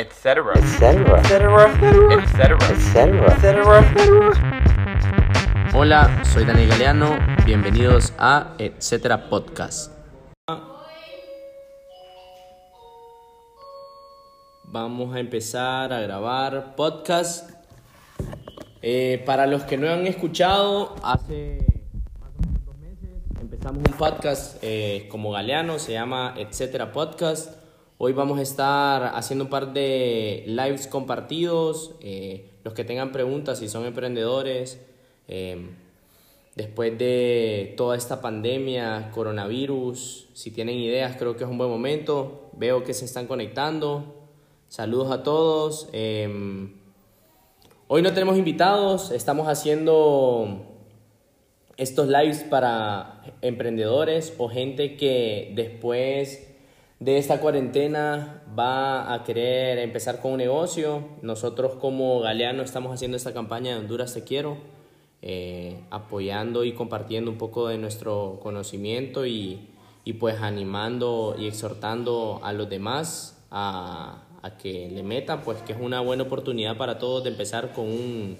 etc. etcétera, etc. etcétera, etcétera. Hola, soy Daniel Galeano, bienvenidos a Etcétera Podcast. Vamos a empezar a grabar podcast. Eh, para los que no han escuchado, hace más o menos dos meses empezamos un podcast eh, como Galeano, se llama Etcétera Podcast. Hoy vamos a estar haciendo un par de lives compartidos. eh, los que tengan preguntas, si son emprendedores, eh, después de toda esta pandemia, coronavirus, si tienen ideas, creo que es un buen momento. Veo que se están conectando. Saludos a todos. eh, Hoy no tenemos invitados, estamos haciendo estos lives para emprendedores o gente que después de esta cuarentena va a querer empezar con un negocio. Nosotros como Galeano estamos haciendo esta campaña de Honduras Te Quiero, eh, apoyando y compartiendo un poco de nuestro conocimiento y, y pues animando y exhortando a los demás a, a que le metan, pues que es una buena oportunidad para todos de empezar con un,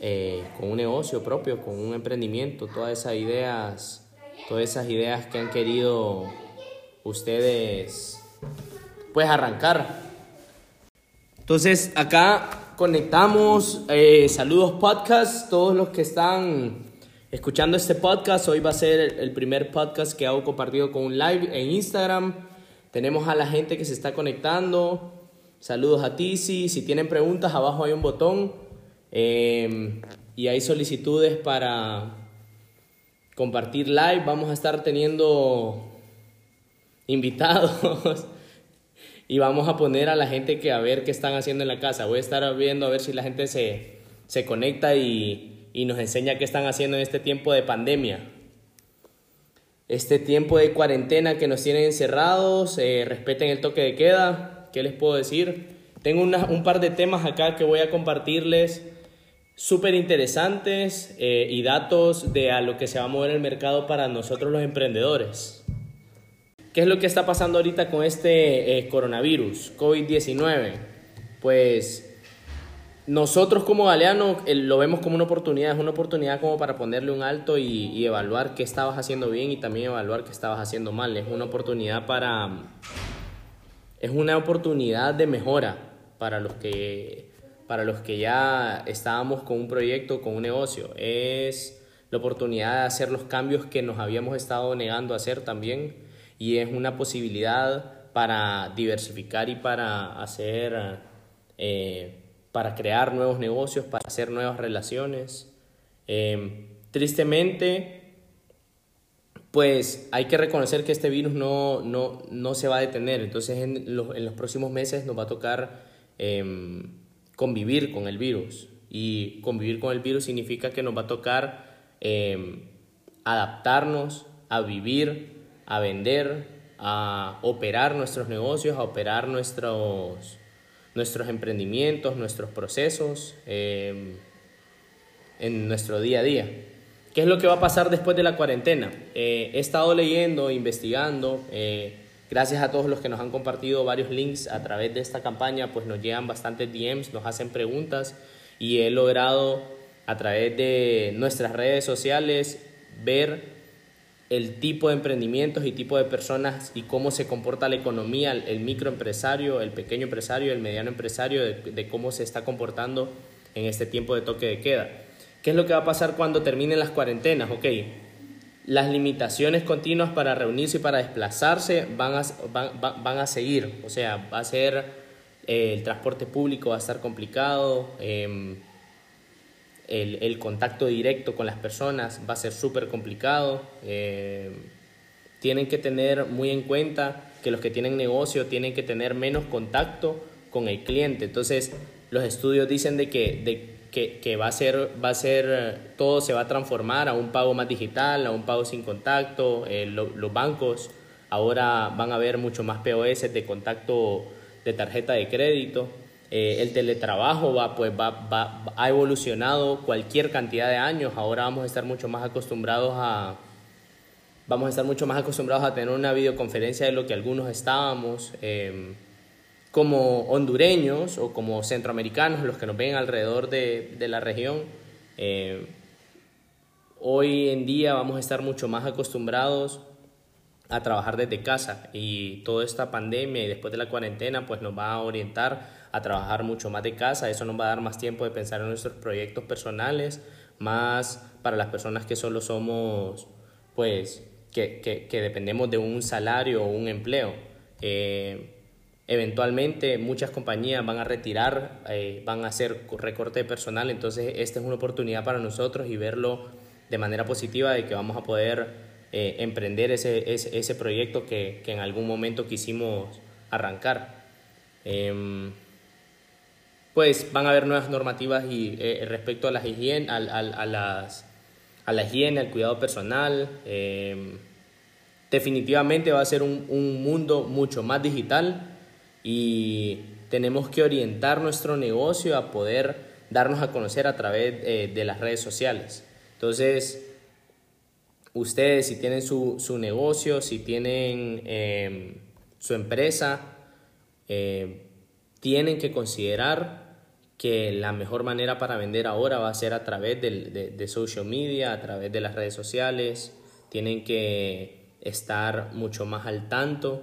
eh, con un negocio propio, con un emprendimiento, todas esas ideas, todas esas ideas que han querido ustedes pues arrancar. Entonces acá conectamos, eh, saludos podcast, todos los que están escuchando este podcast, hoy va a ser el, primer podcast que hago compartido con un live en Instagram. Tenemos a la gente que se está conectando. Saludos a Tizi. Si tienen preguntas, abajo hay un botón. eh, y hay solicitudes para compartir live. Vamos a estar teniendo invitados. y vamos a poner a la gente que a ver qué están haciendo en la casa. Voy a estar viendo a ver si la gente se, se conecta y, y nos enseña qué están haciendo en este tiempo de pandemia este tiempo de cuarentena que nos tienen encerrados, eh, respeten el toque de queda, ¿qué les puedo decir? Tengo una- un par de temas acá que voy a compartirles súper interesantes eh, y datos de a lo que se va a mover el mercado para nosotros los emprendedores. ¿Qué es lo que está pasando ahorita con este eh, coronavirus, COVID-19? Pues nosotros como Galeano eh, lo vemos como una oportunidad, es una oportunidad como para ponerle un alto y, y evaluar qué estabas haciendo bien y también evaluar qué estabas haciendo mal. Es una oportunidad para... Es una oportunidad de mejora para los que, para los que ya estábamos con un proyecto, con un negocio. Es la oportunidad de hacer los cambios que nos habíamos estado negando a hacer también y es una posibilidad para diversificar y para hacer... eh, para crear nuevos negocios, para hacer nuevas relaciones. Eh, tristemente, pues hay que reconocer que este virus no, no, no se va a detener. Entonces en los, en los próximos meses nos va a tocar eh, convivir con el virus. Y convivir con el virus significa que nos va a tocar eh, adaptarnos a vivir, a vender, a operar nuestros negocios, a operar nuestros, nuestros emprendimientos, nuestros procesos eh, en nuestro día a día. ¿Qué es lo que va a pasar después de la cuarentena? Eh, he estado leyendo, investigando, eh, gracias a todos los que nos han compartido varios links a través de esta campaña, pues nos llegan bastantes DMs, nos hacen preguntas y he logrado a través de nuestras redes sociales ver el tipo de emprendimientos y tipo de personas y cómo se comporta la economía, el, el microempresario, el pequeño empresario, el mediano empresario, de, cómo se está comportando en este tiempo de toque de queda. ¿Qué es lo que va a pasar cuando terminen las cuarentenas? Ok, las limitaciones continuas para reunirse y para desplazarse van a, van- van a seguir. O sea, va a ser eh, el transporte público va a estar complicado, em, el, el contacto directo con las personas va a ser súper complicado. eh, tienen que tener muy en cuenta que los que tienen negocio tienen que tener menos contacto con el cliente. Entonces, los estudios dicen de que, de que, que va a ser, va a ser, eh, todo se va a transformar a un pago más digital, a un pago sin contacto. eh, lo- los bancos ahora van a ver mucho más POS de contacto de tarjeta de crédito. Eh, el teletrabajo va, pues, va, va- ha evolucionado cualquier cantidad de años. Ahora vamos a estar mucho más acostumbrados a, vamos a estar mucho más acostumbrados a tener una videoconferencia de lo que algunos estábamos. eh, como hondureños o como centroamericanos, los que nos ven alrededor de, de la región, eh, hoy en día vamos a estar mucho más acostumbrados a trabajar desde casa y toda esta pandemia y después de la cuarentena pues nos va a orientar a trabajar mucho más de casa, eso nos va a dar más tiempo de pensar en nuestros proyectos personales, más para las personas que solo somos pues que, que, dependemos de un salario o un empleo. Eh, eventualmente muchas compañías van a retirar, eh, van a hacer recorte de personal, entonces esta es una oportunidad para nosotros y verlo de manera positiva de que vamos a poder eh, emprender ese, ese, proyecto que, que, en algún momento quisimos arrancar. Eh, pues van a haber nuevas normativas y, eh, respecto a, las higiene, a, las, a la higiene, al cuidado personal. Em, definitivamente va a ser un, un mundo mucho más digital y tenemos que orientar nuestro negocio a poder darnos a conocer a través eh, de las redes sociales. Entonces, ustedes si tienen su, su negocio, si tienen eh, su empresa, eh, tienen que considerar que la mejor manera para vender ahora va a ser a través de, de, de, social media, a través de las redes sociales. Tienen que estar mucho más al tanto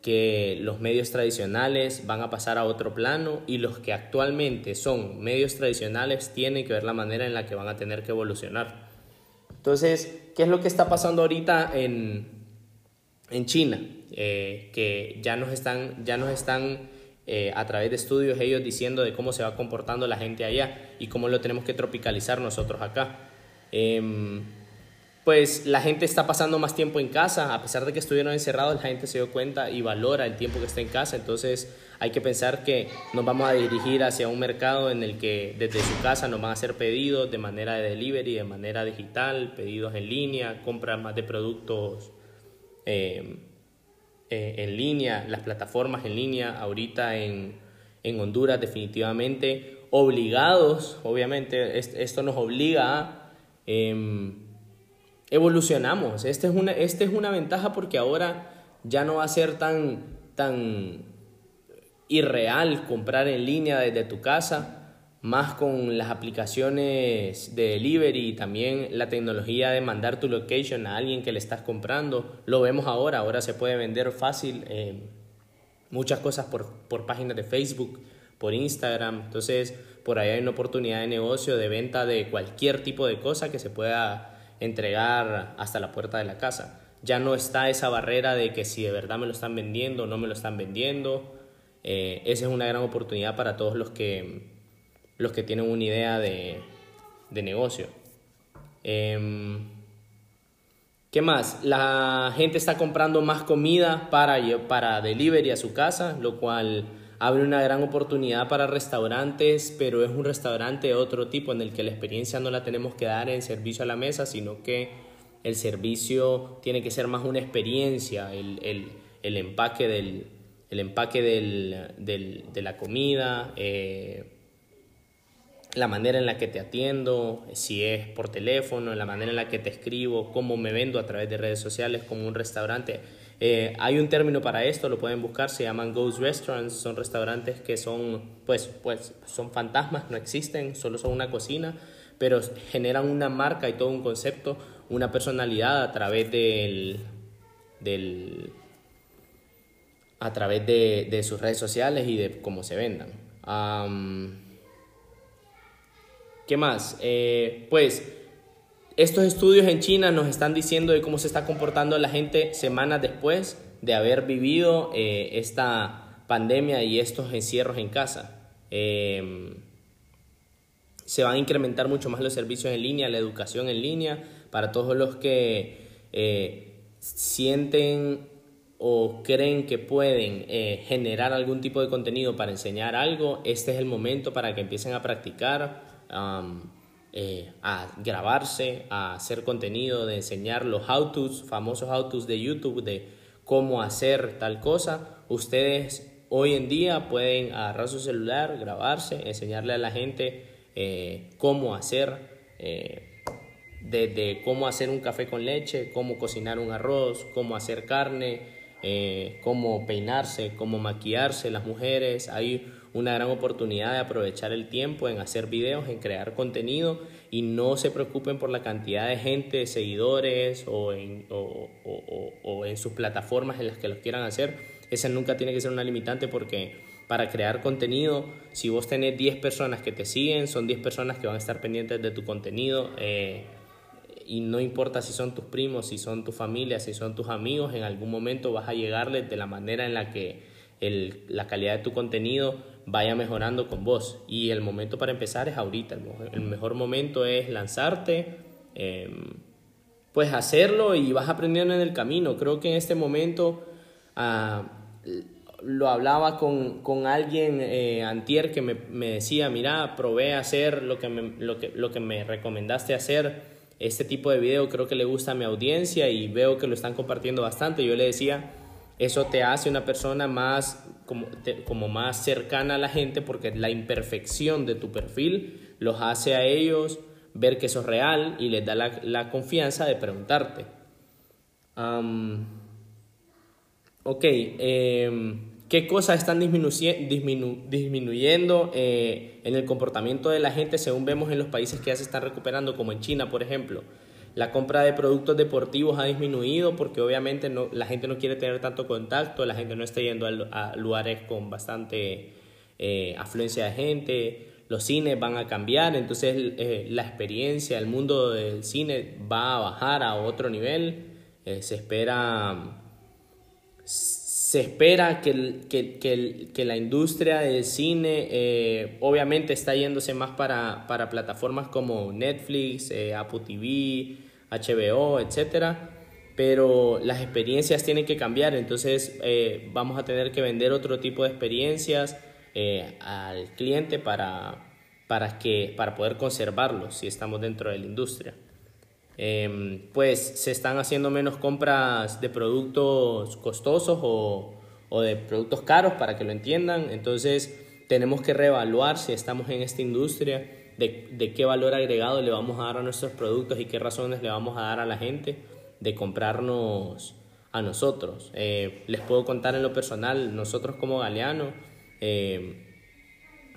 que los medios tradicionales van a pasar a otro plano y los que actualmente son medios tradicionales tienen que ver la manera en la que van a tener que evolucionar. Entonces, ¿qué es lo que está pasando ahorita en, en China? Eh, que ya nos están, ya nos están eh, a través de estudios ellos diciendo de cómo se va comportando la gente allá y cómo lo tenemos que tropicalizar nosotros acá. Eh, pues la gente está pasando más tiempo en casa, a pesar de que estuvieron encerrados, la gente se dio cuenta y valora el tiempo que está en casa, entonces hay que pensar que nos vamos a dirigir hacia un mercado en el que desde su casa nos van a hacer pedidos de manera de delivery, de manera digital, pedidos en línea, compras más de productos eh, eh, en línea, las plataformas en línea, ahorita en, en Honduras definitivamente obligados, obviamente esto nos obliga a... Eh, evolucionamos. Esta es una, esta es una ventaja porque ahora ya no va a ser tan, tan irreal comprar en línea desde tu casa, más con las aplicaciones de delivery y también la tecnología de mandar tu location a alguien que le estás comprando. Lo vemos ahora, ahora se puede vender fácil eh, muchas cosas por, por páginas de Facebook, por Instagram. Entonces, por ahí hay una oportunidad de negocio, de venta de cualquier tipo de cosa que se pueda entregar hasta la puerta de la casa. Ya no está esa barrera de que si de verdad me lo están vendiendo o no me lo están vendiendo. Eh, esa es una gran oportunidad para todos los que, los que tienen una idea de, de negocio. Eh, ¿Qué más? La gente está comprando más comida para, para delivery a su casa, lo cual abre una gran oportunidad para restaurantes, pero es un restaurante de otro tipo en el que la experiencia no la tenemos que dar en servicio a la mesa, sino que el servicio tiene que ser más una experiencia, el, el, el empaque, del, el empaque del, del, de la comida, eh, la manera en la que te atiendo, si es por teléfono, la manera en la que te escribo, cómo me vendo a través de redes sociales como un restaurante eh, hay un término para esto, lo pueden buscar, se llaman ghost restaurants, son restaurantes que son, pues, pues, son fantasmas, no existen, solo son una cocina, pero generan una marca y todo un concepto, una personalidad a través del, del a través de, de, sus redes sociales y de cómo se vendan. ¿Qué más? Eh, pues estos estudios en China nos están diciendo de cómo se está comportando la gente semanas después de haber vivido eh, esta pandemia y estos encierros en casa. Eh, se van a incrementar mucho más los servicios en línea, la educación en línea, para todos los que eh, sienten o creen que pueden generar algún tipo de contenido para enseñar algo, este es el momento para que empiecen a practicar. Eh, a grabarse, a hacer contenido, de enseñar los how-tos, famosos how-tos de YouTube, de cómo hacer tal cosa. Ustedes hoy en día pueden agarrar su celular, grabarse, enseñarle a la gente eh, cómo hacer, eh, desde cómo hacer un café con leche, cómo cocinar un arroz, cómo hacer carne, cómo peinarse, cómo maquillarse las mujeres. Hay una gran oportunidad de aprovechar el tiempo en hacer videos, en crear contenido y no se preocupen por la cantidad de gente, seguidores o en, o, en sus plataformas en las que los quieran hacer. Esa nunca tiene que ser una limitante porque para crear contenido, si vos tenés 10 personas que te siguen, son 10 personas que van a estar pendientes de tu contenido. Eh, y no importa si son tus primos, si son tu familia, si son tus amigos, en algún momento vas a llegarles de la manera en la que el, la calidad de tu contenido vaya mejorando con vos. Y el momento para empezar es ahorita. El, mejor momento es lanzarte, em, pues hacerlo y vas aprendiendo en el camino. Creo que en este momento ah, lo hablaba con, con alguien eh, antier que me, me, decía, mira, probé hacer lo que, me, lo, que, lo que me recomendaste hacer. Este tipo de video creo que le gusta a mi audiencia y veo que lo están compartiendo bastante. Yo le decía, eso te hace una persona más como, como, más cercana a la gente porque la imperfección de tu perfil los hace a ellos ver que eso es real y les da la, confianza de preguntarte. ok, em, ¿qué cosas están disminuyendo eh, en el comportamiento de la gente según vemos en los países que ya se están recuperando, como en China, por ejemplo? La compra de productos deportivos ha disminuido porque obviamente no, la gente no quiere tener tanto contacto, la gente no está yendo a, lugares con bastante eh, afluencia de gente, los cines van a cambiar, entonces eh, la experiencia, el mundo del cine va a bajar a otro nivel, eh, se espera se espera que, que, que, la industria del cine obviamente está yéndose más para, para plataformas como Netflix, Apple TV, HBO, etcétera, pero las experiencias tienen que cambiar, entonces eh, vamos a tener que vender otro tipo de experiencias eh, al cliente para, para, que, para poder conservarlos si estamos dentro de la industria. Em, pues se están haciendo menos compras de productos costosos o, o de productos caros para que lo entiendan, entonces tenemos que reevaluar si estamos en esta industria de, qué valor agregado le vamos a dar a nuestros productos y qué razones le vamos a dar a la gente de comprarnos a nosotros. Eh, les puedo contar en lo personal, nosotros como Galeano, eh,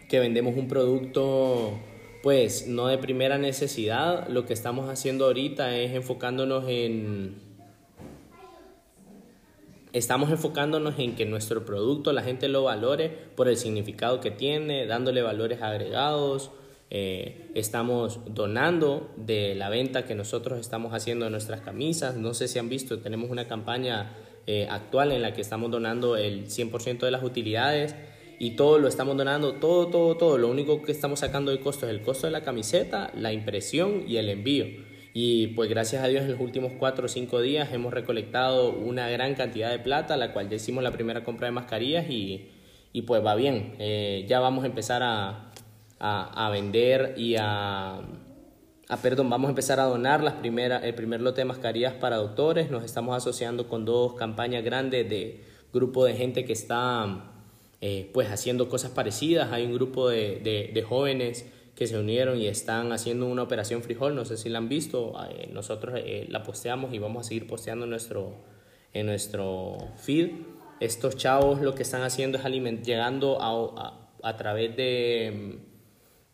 que vendemos un producto pues no de primera necesidad, lo que estamos haciendo ahorita es enfocándonos en... Estamos enfocándonos en que nuestro producto la gente lo valore por el significado que tiene, dándole valores agregados, eh, estamos donando de la venta que nosotros estamos haciendo de nuestras camisas. No sé si han visto, tenemos una campaña eh, actual en la que estamos donando el 100% de las utilidades y todo lo estamos donando, todo, todo, todo. Lo único que estamos sacando de costo es el costo de la camiseta, la impresión y el envío. Y pues gracias a Dios en los últimos 4 o 5 días hemos recolectado una gran cantidad de plata, la cual ya hicimos la primera compra de mascarillas y, y pues va bien. Eh, ya vamos a empezar a, a, vender y a, a, perdón, vamos a empezar a donar las primeras, el primer lote de mascarillas para doctores. Nos estamos asociando con dos campañas grandes de grupo de gente que está eh, pues haciendo cosas parecidas. Hay un grupo de, de, jóvenes que se unieron y están haciendo una operación frijol, no sé si la han visto, eh, nosotros eh, la posteamos y vamos a seguir posteando en nuestro, en nuestro feed. Estos chavos lo que están haciendo es aliment llegando a, a través de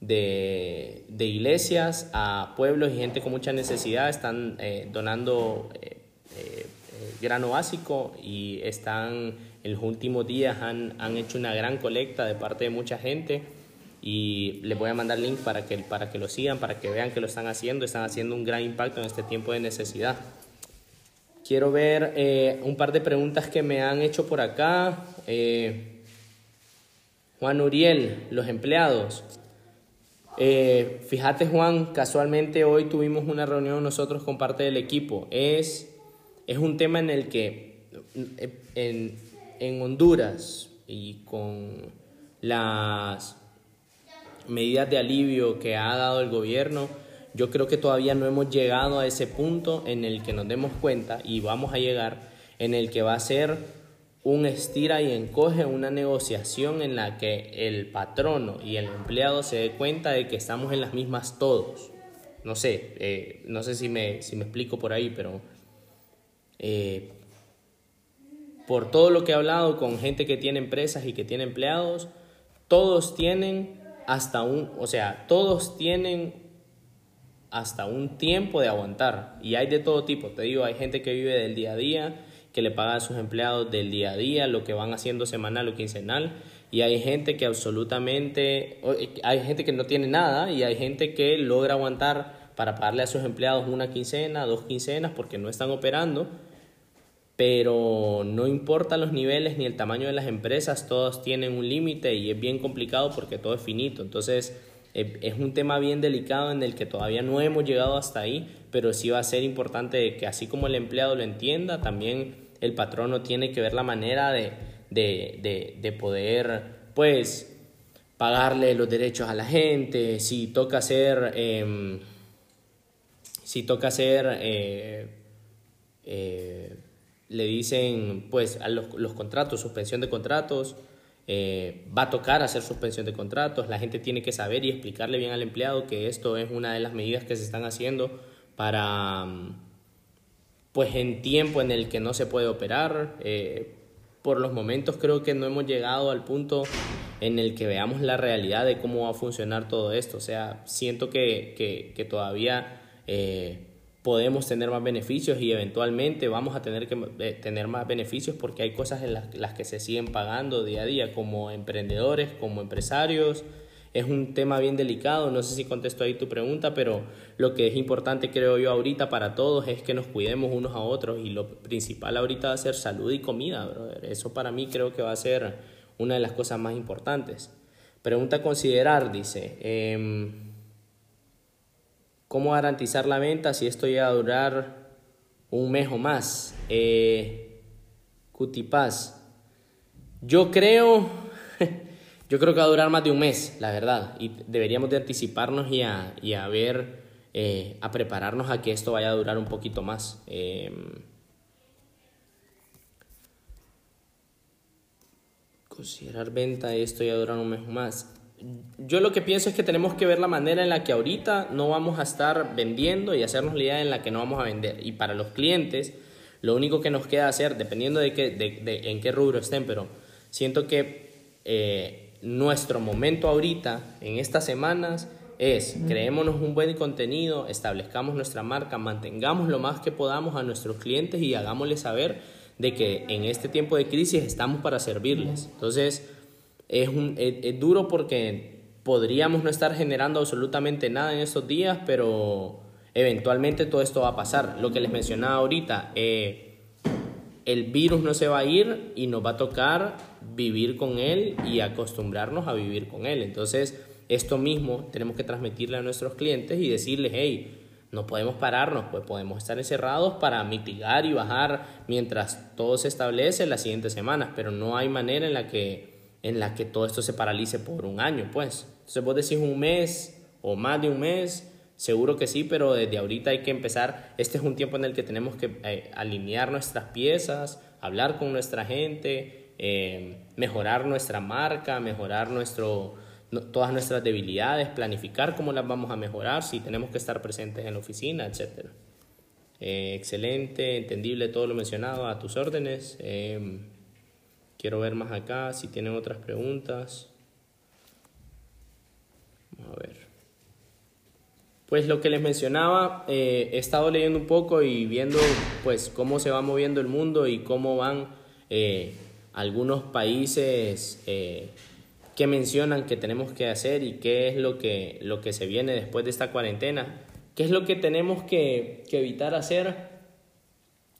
de, de, iglesias a pueblos y gente con mucha necesidad, están donando grano básico y están en los últimos días han, han, hecho una gran colecta de parte de mucha gente y les voy a mandar link para que, para que lo sigan, para que vean que lo están haciendo, están haciendo un gran impacto en este tiempo de necesidad. Quiero ver un par de preguntas que me han hecho por acá. Juan Uriel, los empleados. Eh, fíjate Juan, casualmente hoy tuvimos una reunión nosotros con parte del equipo. Es, es un tema en el que en, en Honduras y con las medidas de alivio que ha dado el gobierno, yo creo que todavía no hemos llegado a ese punto en el que nos demos cuenta y vamos a llegar en el que va a ser un estira y encoge, una negociación en la que el patrono y el empleado se dé cuenta de que estamos en las mismas todos. No sé, eh, no sé si me, si me explico por ahí, pero eh, por todo lo que he hablado con gente que tiene empresas y que tiene empleados, todos tienen hasta un, o sea, todos tienen hasta un tiempo de aguantar. Y hay de todo tipo, te digo, hay gente que vive del día a día, que le paga a sus empleados del día a día, lo que van haciendo semanal o quincenal, y hay gente que absolutamente, hay gente que no tiene nada y hay gente que logra aguantar para pagarle a sus empleados una quincena, dos quincenas, porque no están operando, pero no importa los niveles ni el tamaño de las empresas, todos tienen un límite y es bien complicado porque todo es finito. Entonces, eh, es un tema bien delicado en el que todavía no hemos llegado hasta ahí, pero sí va a ser importante que así como el empleado lo entienda, también el patrono tiene que ver la manera de, de, de, poder, pues, pagarle los derechos a la gente, si toca hacer, em, si toca hacer, eh, eh, le dicen, pues, a los, los contratos, suspensión de contratos, eh, va a tocar hacer suspensión de contratos, la gente tiene que saber y explicarle bien al empleado que esto es una de las medidas que se están haciendo para, mm, pues en tiempo en el que no se puede operar. Eh, por los momentos creo que no hemos llegado al punto en el que veamos la realidad de cómo va a funcionar todo esto. O sea, siento que, que, todavía... Eh, podemos tener más beneficios y eventualmente vamos a tener que eh, tener más beneficios porque hay cosas en las, que se siguen pagando día a día como emprendedores, como empresarios. Es un tema bien delicado, no sé si contesto ahí tu pregunta, pero lo que es importante creo yo ahorita para todos es que nos cuidemos unos a otros y lo principal ahorita va a ser salud y comida, brother. Eso para mí creo que va a ser una de las cosas más importantes. Pregunta a considerar, dice. Em, ¿Cómo garantizar la venta si esto llega a durar un mes o más? Eh, Cutipaz. Yo creo, yo creo que va a durar más de un mes, la verdad. Y deberíamos de anticiparnos y a, y a ver, eh, a prepararnos a que esto vaya a durar un poquito más. Em, considerar venta, esto ya durar un mes o más yo lo que pienso es que tenemos que ver la manera en la que ahorita no vamos a estar vendiendo y hacernos la idea en la que no vamos a vender. Y para los clientes, lo único que nos queda hacer, dependiendo de, qué, de, en qué rubro estén, pero siento que eh, nuestro momento ahorita, en estas semanas, es creémonos un buen contenido, establezcamos nuestra marca, mantengamos lo más que podamos a nuestros clientes y hagámosles saber de que en este tiempo de crisis estamos para servirles. Entonces, es, un, es, duro porque podríamos no estar generando absolutamente nada en estos días, pero eventualmente todo esto va a pasar. Lo que les mencionaba ahorita, eh, el virus no se va a ir y nos va a tocar vivir con él y acostumbrarnos a vivir con él. Entonces, esto mismo tenemos que transmitirle a nuestros clientes y decirles, hey, no podemos pararnos, pues podemos estar encerrados para mitigar y bajar mientras todo se establece las siguientes semanas, pero no hay manera en la que en la que todo esto se paralice por un año, pues. Entonces vos decís un mes o más de un mes, seguro que sí, pero desde ahorita hay que empezar. Este es un tiempo en el que tenemos que eh, alinear nuestras piezas, hablar con nuestra gente, eh, mejorar nuestra marca, mejorar nuestro, todas nuestras debilidades, planificar cómo las vamos a mejorar, si tenemos que estar presentes en la oficina, etc. Eh, excelente, entendible todo lo mencionado, a tus órdenes. Quiero ver más acá si tienen otras preguntas. Vamos a ver. Pues lo que les mencionaba, eh, he estado leyendo un poco y viendo pues cómo se va moviendo el mundo y cómo van eh, algunos países eh, que mencionan que tenemos que hacer y qué es lo que, lo que se viene después de esta cuarentena. ¿Qué es lo que tenemos que, que evitar hacer?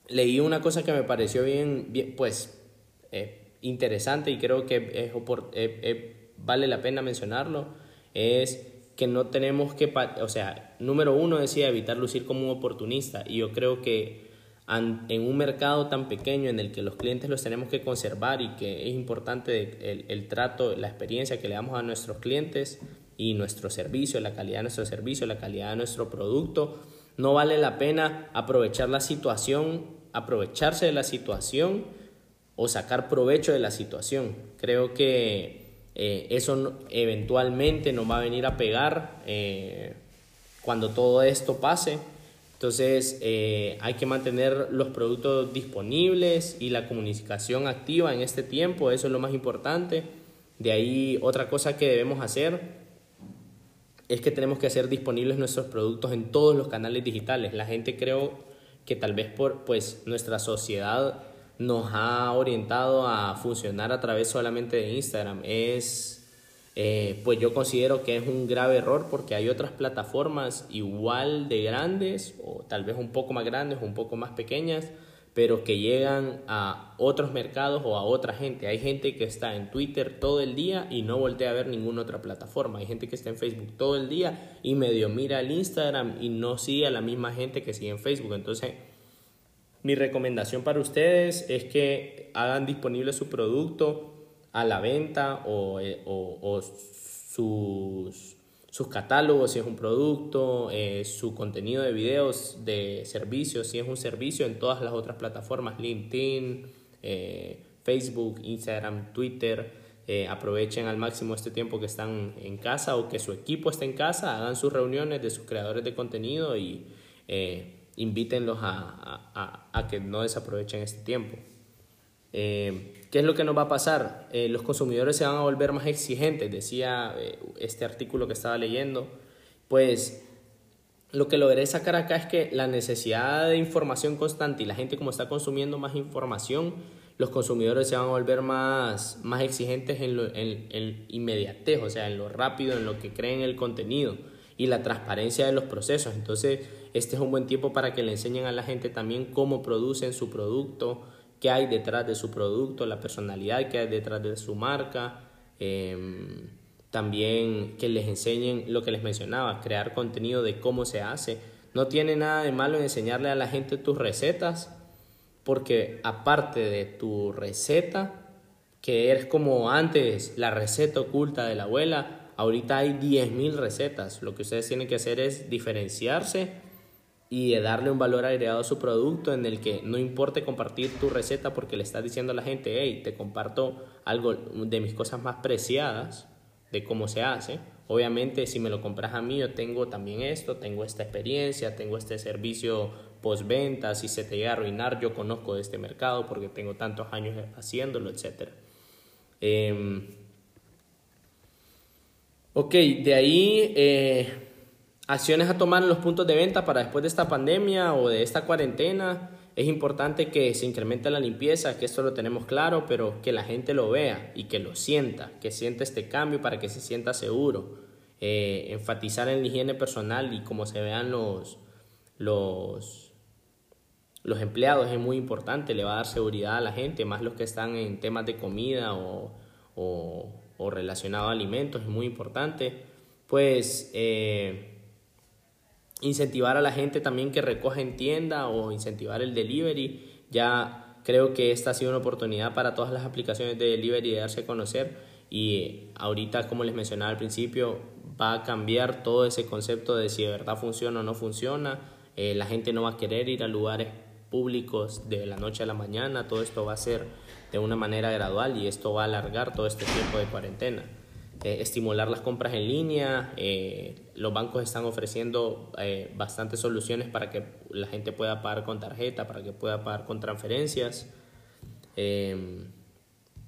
Leí una cosa que me pareció bien, bien pues interesante y creo que vale la pena mencionarlo es que no tenemos que, o sea, número uno decía evitar lucir como un oportunista y yo creo que en un mercado tan pequeño en el que los clientes los tenemos que conservar y que es importante el, el trato, la experiencia que le damos a nuestros clientes y nuestro servicio, la calidad de nuestro servicio, la calidad de nuestro producto, no vale la pena aprovechar la situación, aprovecharse de la situación o sacar provecho de la situación. Creo que eh, eso eventualmente nos va a venir a pegar eh, cuando todo esto pase Entonces eh, hay que mantener los productos disponibles y la comunicación activa en este tiempo, eso es lo más importante. De ahí otra cosa que debemos hacer es que tenemos que hacer disponibles nuestros productos en todos los canales digitales. La gente creo que tal vez por pues nuestra sociedad nos ha orientado a funcionar a través solamente de Instagram. Es eh, pues yo considero que es un grave error porque hay otras plataformas igual de grandes o tal vez un poco más grandes un poco más pequeñas, pero que llegan a otros mercados o a otra gente. Hay gente que está en Twitter todo el día y no voltea a ver ninguna otra plataforma. Hay gente que está en Facebook todo el día y medio mira el Instagram y no sigue a la misma gente que sigue en Facebook. Entonces, mi recomendación para ustedes es que hagan disponible su producto a la venta o, eh, sus, sus, catálogos si es un producto, eh, su contenido de videos de servicios si es un servicio en todas las otras plataformas, LinkedIn, eh, Facebook, Instagram, Twitter. aprovechen al máximo este tiempo que están en casa o que su equipo esté en casa, hagan sus reuniones de sus creadores de contenido y invítenlos a, a, a que no desaprovechen este tiempo. Eh, ¿Qué es lo que nos va a pasar? Eh, los consumidores se van a volver más exigentes, decía eh, este artículo que estaba leyendo. Pues lo que logré sacar acá es que la necesidad de información constante y la gente como está consumiendo más información, los consumidores se van a volver más, más exigentes en, lo, en, en o sea, en lo rápido, en lo que creen el contenido y la transparencia de los procesos. Entonces, este es un buen tiempo para que le enseñen a la gente también cómo producen su producto, qué hay detrás de su producto, la personalidad que hay detrás de su marca. Em, también que les enseñen lo que les mencionaba, crear contenido de cómo se hace. No tiene nada de malo en enseñarle a la gente tus recetas, porque aparte de tu receta, que eres como antes la receta oculta de la abuela, ahorita hay 10.000 recetas. Lo que ustedes tienen que hacer es diferenciarse y darle un valor agregado a su producto en el que no importe compartir tu receta porque le estás diciendo a la gente, hey, te comparto algo de mis cosas más preciadas, de cómo se hace. Obviamente, si me lo compras a mí, yo tengo también esto, tengo esta experiencia, tengo este servicio postventa, si se te llega a arruinar, yo conozco de este mercado porque tengo tantos años haciéndolo, etc. Em, ok, de ahí... Eh, acciones a tomar en los puntos de venta para después de esta pandemia o de esta cuarentena. Es importante que se incremente la limpieza, que esto lo tenemos claro, pero que la gente lo vea y que lo sienta, que sienta este cambio para que se sienta seguro. Eh, enfatizar en la higiene personal y cómo se vean los, los, los empleados es muy importante, le va a dar seguridad a la gente, más los que están en temas de comida o, o, relacionado a alimentos, es muy importante. Pues eh, incentivar a la gente también que recoja en tienda o incentivar el delivery. Ya creo que esta ha sido una oportunidad para todas las aplicaciones de delivery de darse a conocer y ahorita, como les mencionaba al principio, va a cambiar todo ese concepto de si de verdad funciona o no funciona. Eh, la gente no va a querer ir a lugares públicos de la noche a la mañana, todo esto va a ser de una manera gradual y esto va a alargar todo este tiempo de cuarentena. Eh, estimular las compras en línea. Eh, los bancos están ofreciendo eh, bastantes soluciones para que la gente pueda pagar con tarjeta, para que pueda pagar con transferencias.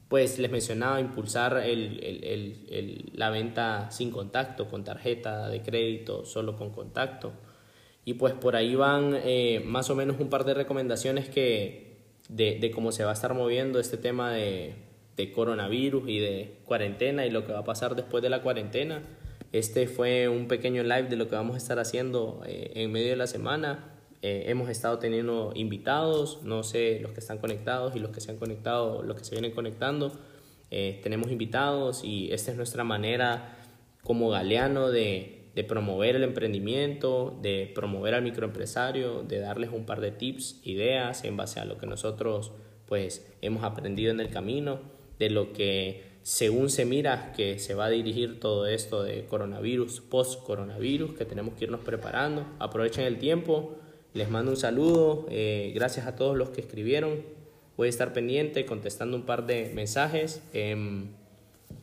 pues les mencionaba impulsar el, la venta sin contacto, con tarjeta de crédito, solo con contacto. Y pues por ahí van más o menos un par de recomendaciones que, de cómo se va a estar moviendo este tema de, de coronavirus y de cuarentena y lo que va a pasar después de la cuarentena. Este fue un pequeño live de lo que vamos a estar haciendo eh, en medio de la semana. Eh, hemos estado teniendo invitados, no sé los que están conectados y los que se han conectado, los que se vienen conectando. Eh, tenemos invitados y esta es nuestra manera como galeano de, de promover el emprendimiento, de promover al microempresario, de darles un par de tips, ideas en base a lo que nosotros pues hemos aprendido en el camino de lo que según se mira que se va a dirigir todo esto de coronavirus, post-coronavirus, que tenemos que irnos preparando. Aprovechen el tiempo, les mando un saludo, eh, gracias a todos los que escribieron. Voy a estar pendiente contestando un par de mensajes. Eh,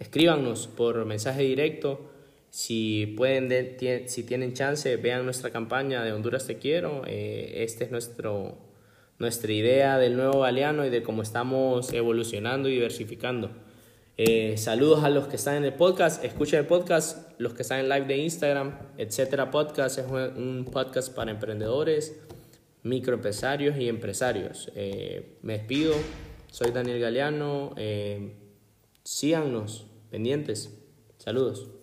escríbanos por mensaje directo Si pueden, si tienen chance, vean nuestra campaña de Honduras Te Quiero. Eh, esta es nuestro, nuestra idea del nuevo Galeano y de cómo estamos evolucionando y diversificando. Eh, saludos a los que están en el podcast, escuchen el podcast, los que están en live de Instagram, etcétera. Podcast es un podcast para emprendedores, microempresarios y empresarios. Eh, me despido, soy Daniel Galeano. síganos, pendientes. Saludos.